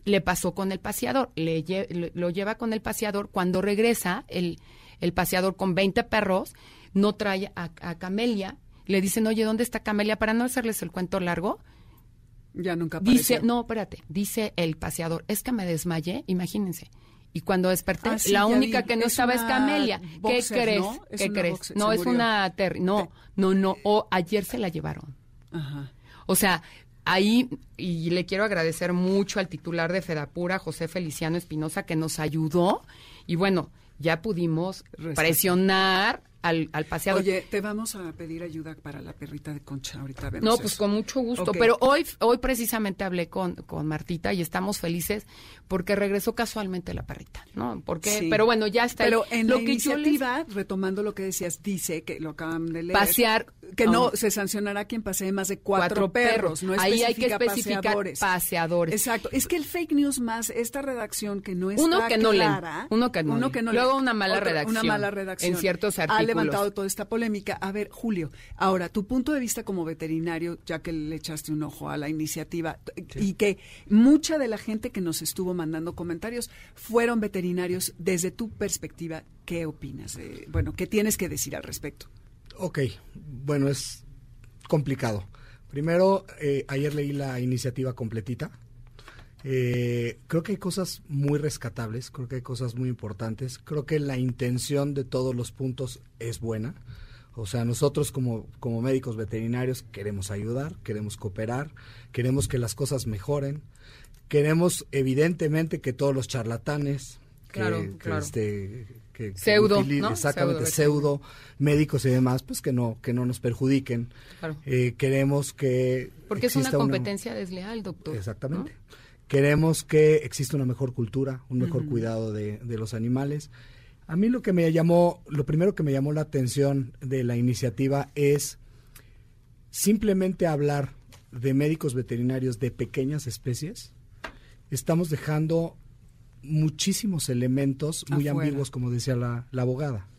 le pasó con el paseador. Le lle- lo lleva con el paseador. Cuando regresa, el, el paseador con 20 perros no trae a, a Camelia. Le dicen, oye, ¿dónde está Camelia? Para no hacerles el cuento largo, ya nunca dice, apareció. no, espérate, dice el paseador, es que me desmayé, imagínense. Y cuando desperté, Ah, sí, la única vi. que no Es estaba es Camelia. boxer, ¿Qué crees? ¿no? Es ¿Qué crees? boxer, no, es murió. una terri no, no, no, o ayer se la llevaron. Ajá. O sea, ahí, y le quiero agradecer mucho al titular de Fedapura, José Feliciano Espinosa, que nos ayudó. Y bueno, ya pudimos presionar al, al paseador. Oye, te vamos a pedir ayuda para la perrita de Concha. Ahorita vemos No, pues eso. con mucho gusto. Pero hoy, hoy precisamente hablé con, con Martita y estamos felices porque regresó casualmente la perrita, ¿no? Porque, Sí. pero bueno, ya está. ahí. Pero en lo la que yo les- iniciativa, retomando lo que decías, dice que lo acaban de leer. Pasear Que no se sancionará quien pasee más de cuatro, perros. No Ahí hay que especifica especificar paseadores. paseadores. Exacto. Es que el fake news más esta redacción que no está Uno que no leen, clara, uno que no leen. Luego leen. una mala redacción Una mala redacción. en ciertos artículos. Levantado toda esta polémica. A ver, Julio, ahora, tu punto de vista como veterinario, ya que le echaste un ojo a la iniciativa y que mucha de la gente que nos estuvo mandando comentarios fueron veterinarios, desde tu perspectiva, ¿qué opinas? bueno, ¿qué tienes que decir al respecto? Ok, bueno, es complicado. Primero, eh, ayer leí la iniciativa completita. Eh, creo que hay cosas muy rescatables, creo que hay cosas muy importantes. Creo que la intención de todos los puntos es buena. O sea, nosotros como, como médicos veterinarios queremos ayudar, queremos cooperar, queremos que las cosas mejoren. Queremos, evidentemente, que todos los charlatanes, que, Claro, que, claro. este, que- Pseudo, ¿no? exactamente, Pseudo pseudo, médicos y demás, pues que no, que no nos perjudiquen. Claro. Eh, queremos que Porque es una competencia desleal, doctor. Exactamente. ¿no? Queremos que exista una mejor cultura, un mejor cuidado de, de los animales. A mí lo que me llamó, lo primero que me llamó la atención de la iniciativa es simplemente hablar de médicos veterinarios de pequeñas especies. Estamos dejando muchísimos elementos muy Afuera. ambiguos, como decía la, la abogada.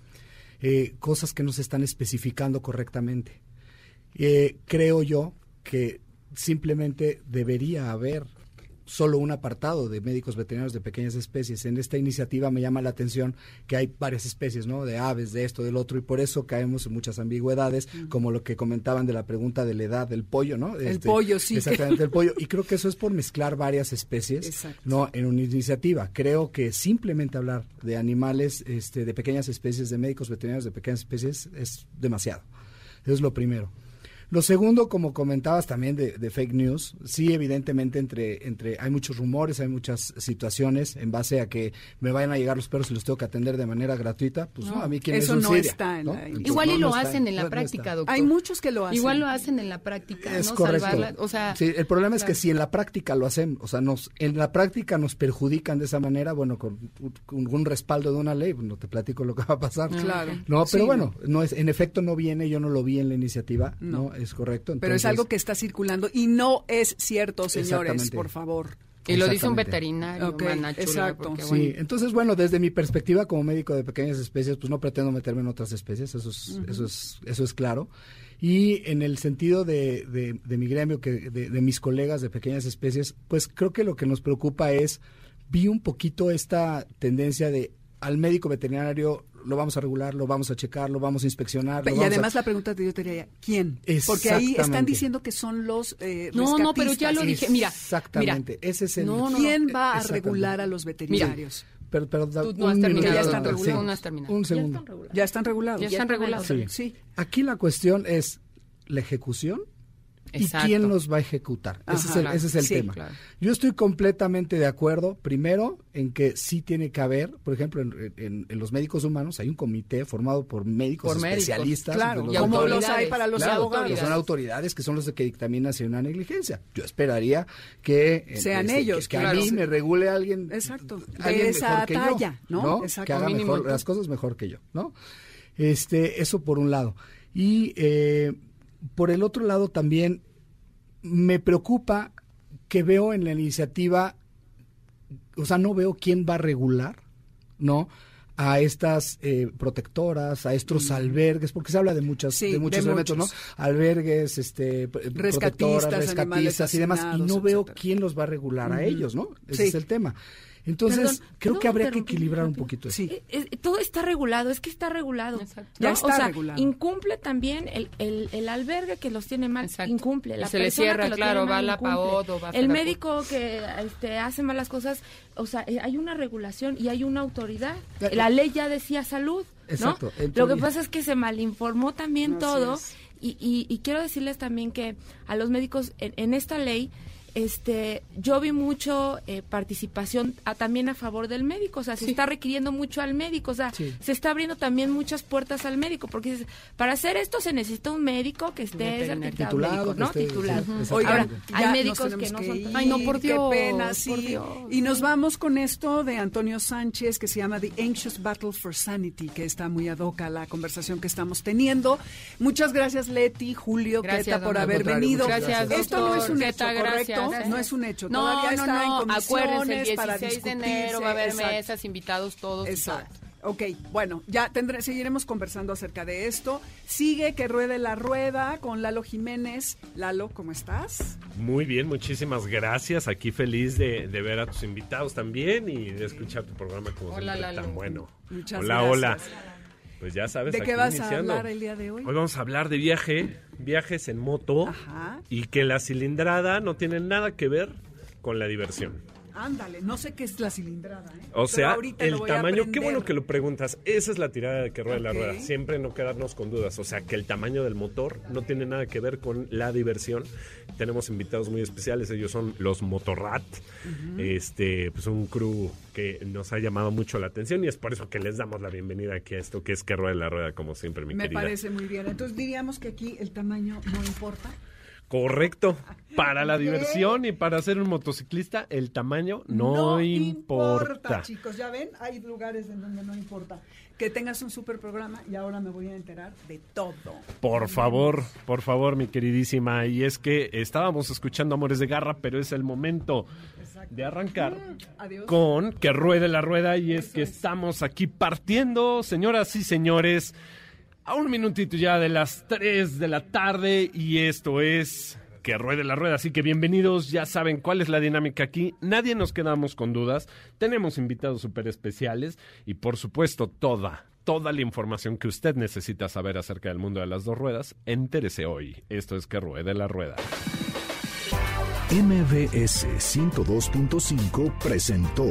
Eh, cosas que no se están especificando correctamente. Eh, creo yo que simplemente debería haber solo un apartado de médicos veterinarios de pequeñas especies. En esta iniciativa me llama la atención que hay varias especies, ¿no? De aves, de esto, del otro, y por eso caemos en muchas ambigüedades, como lo que comentaban de la pregunta de la edad del pollo, ¿no? El pollo, sí. Exactamente, el pollo. Y creo que eso es por mezclar varias especies, Exacto. ¿no? En una iniciativa. Creo que simplemente hablar de animales, este, de pequeñas especies, de médicos veterinarios de pequeñas especies, es demasiado. Eso es lo primero. Lo segundo, como comentabas también de, de fake news, sí, evidentemente entre, entre hay muchos rumores, hay muchas situaciones en base a que me vayan a llegar los perros y los tengo que atender de manera gratuita. Pues no, a mí quién eso es no está en ¿no? la- Entonces, Igual y lo hacen en la no práctica, doctor. Hay muchos que lo hacen. Igual lo hacen en la práctica, Es ¿no? correcto. Salvarla, o sea, sí, el problema es que si en la práctica lo hacemos, o sea, nos, en la práctica nos perjudican de esa manera, bueno, con, con un respaldo de una ley, pues, no te platico lo que va a pasar. Claro. No, pero Sí, bueno, no es, en efecto no viene, yo no lo vi en la iniciativa, no, No. Es correcto. Pero es algo que está circulando y no es cierto, señores, por favor. y lo dice un veterinario, Ok, mana chula, exacto. porque, Sí, bueno, entonces bueno, desde mi perspectiva como médico de pequeñas especies, pues no pretendo meterme en otras especies, eso es, eso es, eso es claro. Y en el sentido de, de- de mi gremio, que de, de mis colegas de pequeñas especies, pues creo que lo que nos preocupa es, vi un poquito esta tendencia de al médico veterinario lo vamos a regular, lo vamos a checar, lo vamos a inspeccionar. lo Y vamos a- además la pregunta que yo te diría, ¿quién? Porque ahí están diciendo que son los eh, No, no, pero ya lo dije, mira, Exactamente, ese es el... No, no, ¿Quién no, va a regular a los veterinarios? Pero, pero da- Tú no un has terminado, minuto, ya están regulados. no has terminado. Un Ya segundo. están regulados. Ya están regulados. Ya están regulados. Sí. Sí. Aquí la cuestión es la ejecución Exacto. y quién los va a ejecutar. ese, es el, claro. ese es el Sí, tema. claro. Yo estoy completamente de acuerdo, primero, en que sí tiene que haber, por ejemplo, en, en- en los médicos humanos hay un comité formado por médicos Por médicos, especialistas. claro, de los como los hay para los Claro, abogados. son autoridades que son los que dictaminan si hay una negligencia. Yo esperaría que eh, Sean este, ellos, que, a mí me regule alguien Exacto, de alguien esa mejor que yo, talla, ¿no? Exacto. que haga mejor las cosas mejor que yo, ¿no? Este, eso por un lado. Y eh, por el otro lado también me preocupa que veo en la iniciativa, o sea, no veo quién va a regular, ¿no? A estas eh, protectoras, a estos albergues, porque se habla de muchas, Mm. Sí, de muchos de elementos, ¿no? muchos. Albergues, este, Rescatistas, protectoras, rescatistas y demás, y no veo etcétera. quién los va a regular a ellos, ¿no? Ese Sí. es el tema. Entonces, Perdón, creo ¿puedo que habría que equilibrar un poquito eso. Sí. Eh, eh, todo está regulado, es que está regulado. Exacto. Ya ¿no? está o sea, regulado. incumple también el, el, el albergue que los tiene mal, Exacto. incumple. La se le cierra, claro, va la incumple. PAOD o va a El médico que este, hace malas cosas, o sea, eh, hay una regulación y hay una autoridad. La ley ya decía salud, ¿no? Exacto, Lo que pasa es que se malinformó también todo y, y, y quiero decirles también que a los médicos en, en esta ley este yo vi mucho eh, participación a- también a favor del médico o sea se está requiriendo mucho al médico o sea Sí. se está abriendo también muchas puertas al médico porque dices, para hacer esto se necesita un médico que esté certificado Titulado, médico, que ¿no? esté- titulado sí, Ahora, hay médicos que no que son ir, tan- Ay, no, por Dios, Qué pena, por sí. Dios. Y nos vamos con esto de Antonio Sánchez que se llama The Anxious Battle for Sanity, que está muy ad hoc a la conversación que estamos teniendo. Muchas gracias, Leti, Julio, Gracias, Queta, por haber venido. muchas Gracias, Esto no es un hecho, gracias. ¿correcto? No es un hecho. No, Todavía no, está no, en acuérdense, el comisiones para 16 de enero va a haber Exacto. mesas, invitados todos. Exacto. Ok, bueno, ya tendré, seguiremos conversando acerca de esto. Sigue que ruede la rueda con Lalo Jiménez. Lalo, ¿cómo estás? Muy bien, muchísimas gracias. Aquí feliz de, de ver a tus invitados también y de escuchar tu programa como Hola, siempre Lalo. tan bueno. Muchas hola, gracias. hola. Pues ya sabes, ¿De qué vas iniciando. a hablar el día de hoy? Hoy vamos a hablar de viaje, viajes en moto Ajá. y que la cilindrada no tiene nada que ver con la diversión. Ándale, no sé qué es la cilindrada, ¿eh? O sea, el tamaño, qué bueno que lo preguntas. Esa es la tirada de que rueda la rueda. Siempre no quedarnos con dudas. O sea, que el tamaño del motor no tiene nada que ver con la diversión. Tenemos invitados muy especiales. Ellos son los Motorrat. Este, pues un crew que nos ha llamado mucho la atención y es por eso que les damos la bienvenida aquí a esto que es que rueda la rueda, como siempre, mi Me querida. parece muy bien. Entonces diríamos que aquí el tamaño no importa. Correcto. Para la diversión y para ser un motociclista, el tamaño no, importa. chicos. Ya ven, hay lugares en donde no importa. Que tengas un super programa y ahora me voy a enterar de todo. Por favor, por favor, mi queridísima. Y es que estábamos escuchando Amores de Garra, pero es el momento de arrancar Adiós. con que ruede la rueda. Y es que estamos aquí partiendo, señoras y señores, a un minutito ya de las 3 de la tarde. Y esto es que ruede la rueda. Así que bienvenidos, ya saben cuál es la dinámica aquí. Nadie nos quedamos con dudas. Tenemos invitados súper especiales y por supuesto toda, toda la información que usted necesita saber acerca del mundo de las dos ruedas. Entérese hoy. Esto es que ruede la rueda. MBS 102.5 presentó